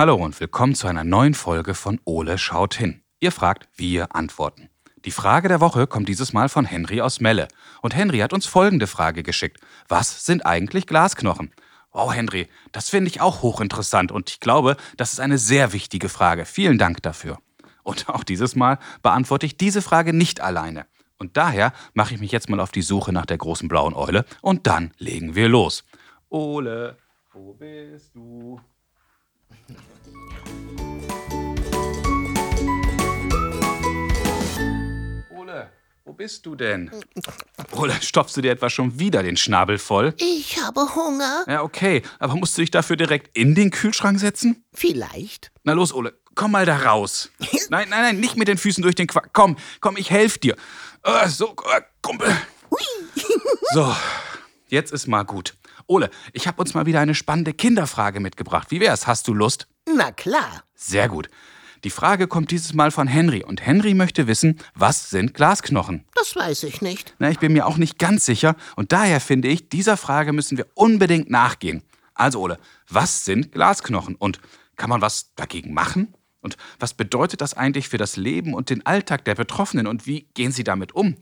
Hallo und willkommen zu einer neuen Folge von Ole schaut hin. Ihr fragt, wir antworten. Die Frage der Woche kommt dieses Mal von Henry aus Melle. Und Henry hat uns folgende Frage geschickt. Was sind eigentlich Glasknochen? Wow, Henry, das finde ich auch hochinteressant und ich glaube, das ist eine sehr wichtige Frage. Vielen Dank dafür. Und auch dieses Mal beantworte ich diese Frage nicht alleine. Und daher mache ich mich jetzt mal auf die Suche nach der großen blauen Eule und dann legen wir los. Ole, wo bist du? Ole, wo bist du denn? Ole, stopfst du dir etwa schon wieder den Schnabel voll? Ich habe Hunger. Ja, okay, aber musst du dich dafür direkt in den Kühlschrank setzen? Vielleicht. Na los, Ole, komm mal da raus. Nein, nein, nein, nicht mit den Füßen durch den Quark. Komm, komm, ich helf dir. Äh, so, äh, Kumpel. So, jetzt ist mal gut. Ole, ich habe uns mal wieder eine spannende Kinderfrage mitgebracht. Wie wär's? Hast du Lust? Na klar. Sehr gut. Die Frage kommt dieses Mal von Henry und Henry möchte wissen, was sind Glasknochen? Das weiß ich nicht. Na, ich bin mir auch nicht ganz sicher und daher finde ich, dieser Frage müssen wir unbedingt nachgehen. Also Ole, was sind Glasknochen und kann man was dagegen machen? Und was bedeutet das eigentlich für das Leben und den Alltag der Betroffenen und wie gehen sie damit um?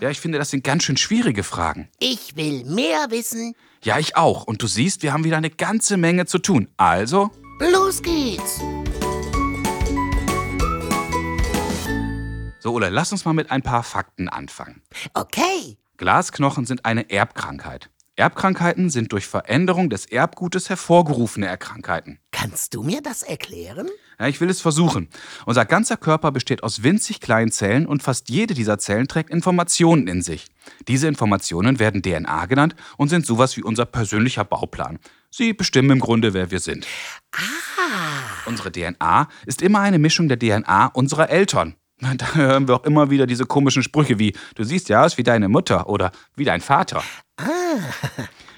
Ja, ich finde, das sind ganz schön schwierige Fragen. Ich will mehr wissen. Ja, ich auch. Und du siehst, wir haben wieder eine ganze Menge zu tun. Also, Los geht's. so Ole, lass uns mal mit ein paar Fakten anfangen. Okay. Glasknochen sind eine Erbkrankheit. Erbkrankheiten sind durch Veränderung des Erbgutes hervorgerufene Erkrankheiten. Kannst du mir das erklären? Ja, ich will es versuchen. Unser ganzer Körper besteht aus winzig kleinen Zellen und fast jede dieser Zellen trägt Informationen in sich. Diese Informationen werden DNA genannt und sind sowas wie unser persönlicher Bauplan. Sie bestimmen im Grunde, wer wir sind. Ah. Unsere DNA ist immer eine Mischung der DNA unserer Eltern. Da hören wir auch immer wieder diese komischen Sprüche wie, du siehst ja aus wie deine Mutter oder wie dein Vater.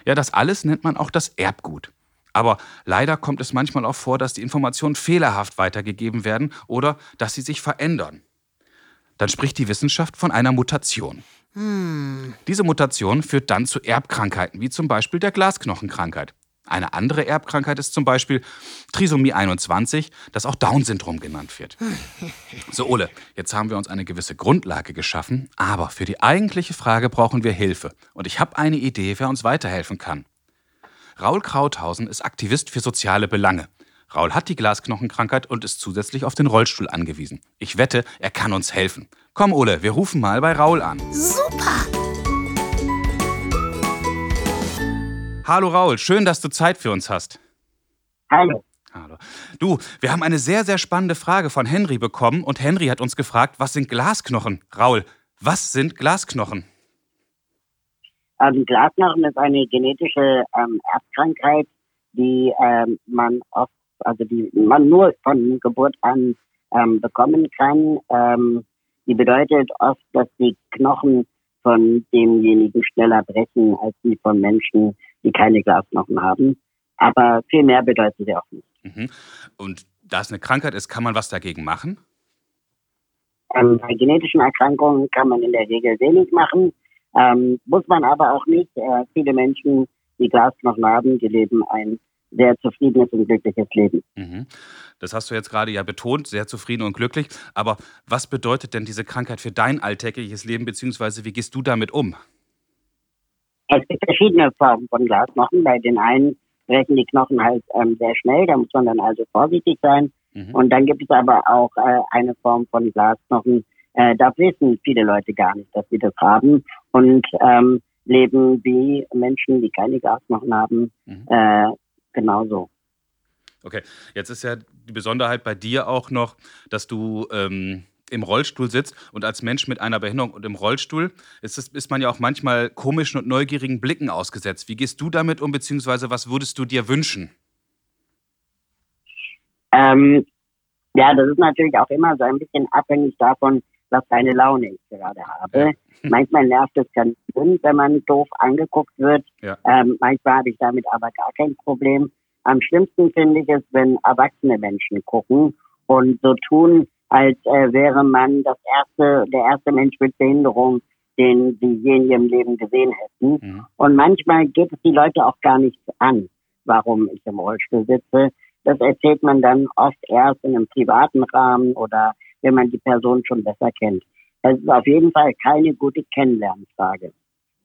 Ja, das alles nennt man auch das Erbgut. Aber leider kommt es manchmal auch vor, dass die Informationen fehlerhaft weitergegeben werden oder dass sie sich verändern. Dann spricht die Wissenschaft von einer Mutation. Diese Mutation führt dann zu Erbkrankheiten, wie zum Beispiel der Glasknochenkrankheit. Eine andere Erbkrankheit ist zum Beispiel Trisomie 21, das auch Down-Syndrom genannt wird. So, Ole, jetzt haben wir uns eine gewisse Grundlage geschaffen, aber für die eigentliche Frage brauchen wir Hilfe. Und ich habe eine Idee, wer uns weiterhelfen kann. Raul Krauthausen ist Aktivist für soziale Belange. Raul hat die Glasknochenkrankheit und ist zusätzlich auf den Rollstuhl angewiesen. Ich wette, er kann uns helfen. Komm, Ole, wir rufen mal bei Raul an. Super. Hallo Raul, schön, dass du Zeit für uns hast. Hallo. Hallo. Du, wir haben eine sehr, sehr spannende Frage von Henry bekommen und Henry hat uns gefragt, was sind Glasknochen? Raul, was sind Glasknochen? Ähm, Glasknochen ist eine genetische ähm, Erbkrankheit, die ähm, man oft, also die man nur von Geburt an ähm, bekommen kann. Ähm, die bedeutet oft, dass die Knochen von demjenigen schneller brechen als die von Menschen, die keine Glasknochen haben. Aber viel mehr bedeutet sie auch nicht. Mhm. Und da es eine Krankheit ist, kann man was dagegen machen? Ähm, bei genetischen Erkrankungen kann man in der Regel wenig machen, ähm, muss man aber auch nicht. Äh, viele Menschen, die Glasknochen haben, die leben ein sehr zufriedenes und glückliches Leben. Mhm. Das hast du jetzt gerade ja betont, sehr zufrieden und glücklich. Aber was bedeutet denn diese Krankheit für dein alltägliches Leben, beziehungsweise wie gehst du damit um? Es gibt verschiedene Formen von Glasknochen. Bei den einen brechen die Knochen halt ähm, sehr schnell, da muss man dann also vorsichtig sein. Mhm. Und dann gibt es aber auch äh, eine Form von Glasknochen, äh, da wissen viele Leute gar nicht, dass sie das haben und ähm, leben wie Menschen, die keine Glasknochen haben, Mhm. äh, genauso. Okay, jetzt ist ja die Besonderheit bei dir auch noch, dass du ähm, im Rollstuhl sitzt und als Mensch mit einer Behinderung und im Rollstuhl ist, es, ist man ja auch manchmal komischen und neugierigen Blicken ausgesetzt. Wie gehst du damit um, beziehungsweise was würdest du dir wünschen? Ähm, ja, das ist natürlich auch immer so ein bisschen abhängig davon, was für eine Laune ich gerade habe. Manchmal nervt es ganz schön, wenn man doof angeguckt wird. Ja. Ähm, manchmal habe ich damit aber gar kein Problem. Am schlimmsten finde ich es, wenn erwachsene Menschen gucken und so tun, als äh, wäre man das erste, der erste Mensch mit Behinderung, den sie je in ihrem Leben gesehen hätten. Mhm. Und manchmal geht es die Leute auch gar nichts an, warum ich im Rollstuhl sitze. das erzählt man dann oft erst in einem privaten Rahmen oder wenn man die Person schon besser kennt. Es ist auf jeden Fall keine gute Kennenlernfrage.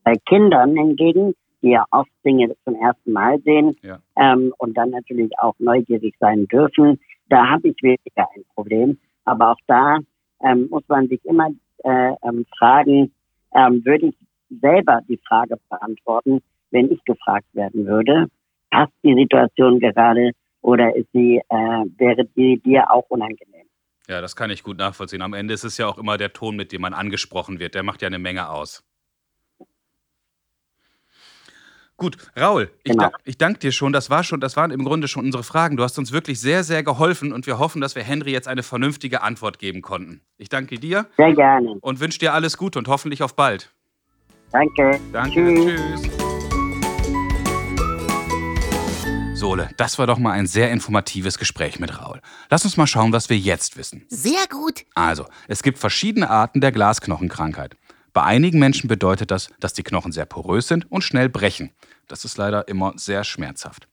Bei Kindern hingegen, die ja oft Dinge zum ersten Mal sehen Ja. ähm, und dann natürlich auch neugierig sein dürfen, da habe ich weniger ein Problem. Aber auch da ähm, muss man sich immer äh, ähm, fragen, ähm, würde ich selber die Frage beantworten, wenn ich gefragt werden würde, passt die Situation gerade oder ist sie, äh, wäre die dir auch unangenehm? Ja, das kann ich gut nachvollziehen. Am Ende ist es ja auch immer der Ton, mit dem man angesprochen wird. Der macht ja eine Menge aus. Gut, Raul, ich, Genau. da, ich danke dir schon. Das war schon, das waren im Grunde schon unsere Fragen. Du hast uns wirklich sehr, sehr geholfen und wir hoffen, dass wir Henry jetzt eine vernünftige Antwort geben konnten. Ich danke dir Sehr gerne. und wünsche dir alles Gute und hoffentlich auf bald. Danke. Danke, Tschüss. tschüss. Sole, das war doch mal ein sehr informatives Gespräch mit Raul. Lass uns mal schauen, was wir jetzt wissen. Sehr gut. Also, es gibt verschiedene Arten der Glasknochenkrankheit. Bei einigen Menschen bedeutet das, dass die Knochen sehr porös sind und schnell brechen. Das ist leider immer sehr schmerzhaft.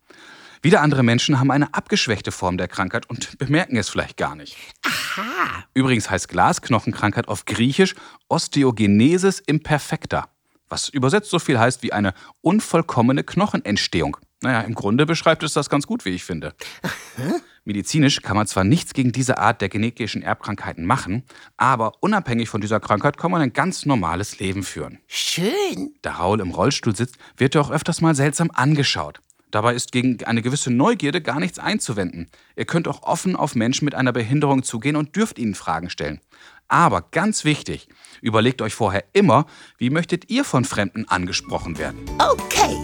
Wieder andere Menschen haben eine abgeschwächte Form der Krankheit und bemerken es vielleicht gar nicht. Aha. Übrigens heißt Glasknochenkrankheit auf Griechisch Osteogenesis imperfecta, was übersetzt so viel heißt wie eine unvollkommene Knochenentstehung. Naja, im Grunde beschreibt es das ganz gut, wie ich finde. Medizinisch kann man zwar nichts gegen diese Art der genetischen Erbkrankheiten machen, aber unabhängig von dieser Krankheit kann man ein ganz normales Leben führen. Schön. Da Raul im Rollstuhl sitzt, wird er auch öfters mal seltsam angeschaut. Dabei ist gegen eine gewisse Neugierde gar nichts einzuwenden. Ihr könnt auch offen auf Menschen mit einer Behinderung zugehen und dürft ihnen Fragen stellen. Aber ganz wichtig, überlegt euch vorher immer, wie möchtet ihr von Fremden angesprochen werden. Okay.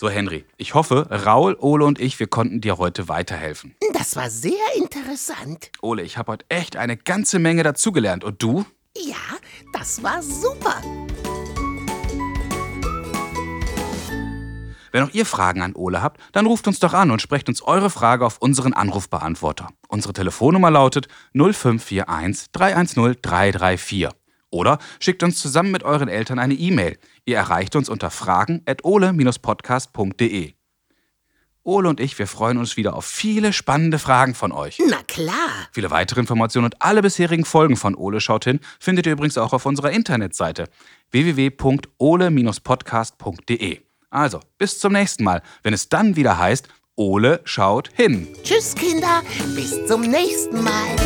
So, Henry, ich hoffe, Raul, Ole und ich, wir konnten dir heute weiterhelfen. Das war sehr interessant. Ole, ich habe heute echt eine ganze Menge dazugelernt. Und du? Ja, das war super. Wenn auch ihr Fragen an Ole habt, dann ruft uns doch an und sprecht uns eure Frage auf unseren Anrufbeantworter. Unsere Telefonnummer lautet 0541 310 334. Oder schickt uns zusammen mit euren Eltern eine E-Mail. Ihr erreicht uns unter fragen.ole-podcast.de. Ole und ich, wir freuen uns wieder auf viele spannende Fragen von euch. Na klar. Viele weitere Informationen und alle bisherigen Folgen von Ole schaut hin findet ihr übrigens auch auf unserer Internetseite www.ole-podcast.de. Also, bis zum nächsten Mal, wenn es dann wieder heißt, Ole schaut hin. Tschüss, Kinder. Bis zum nächsten Mal.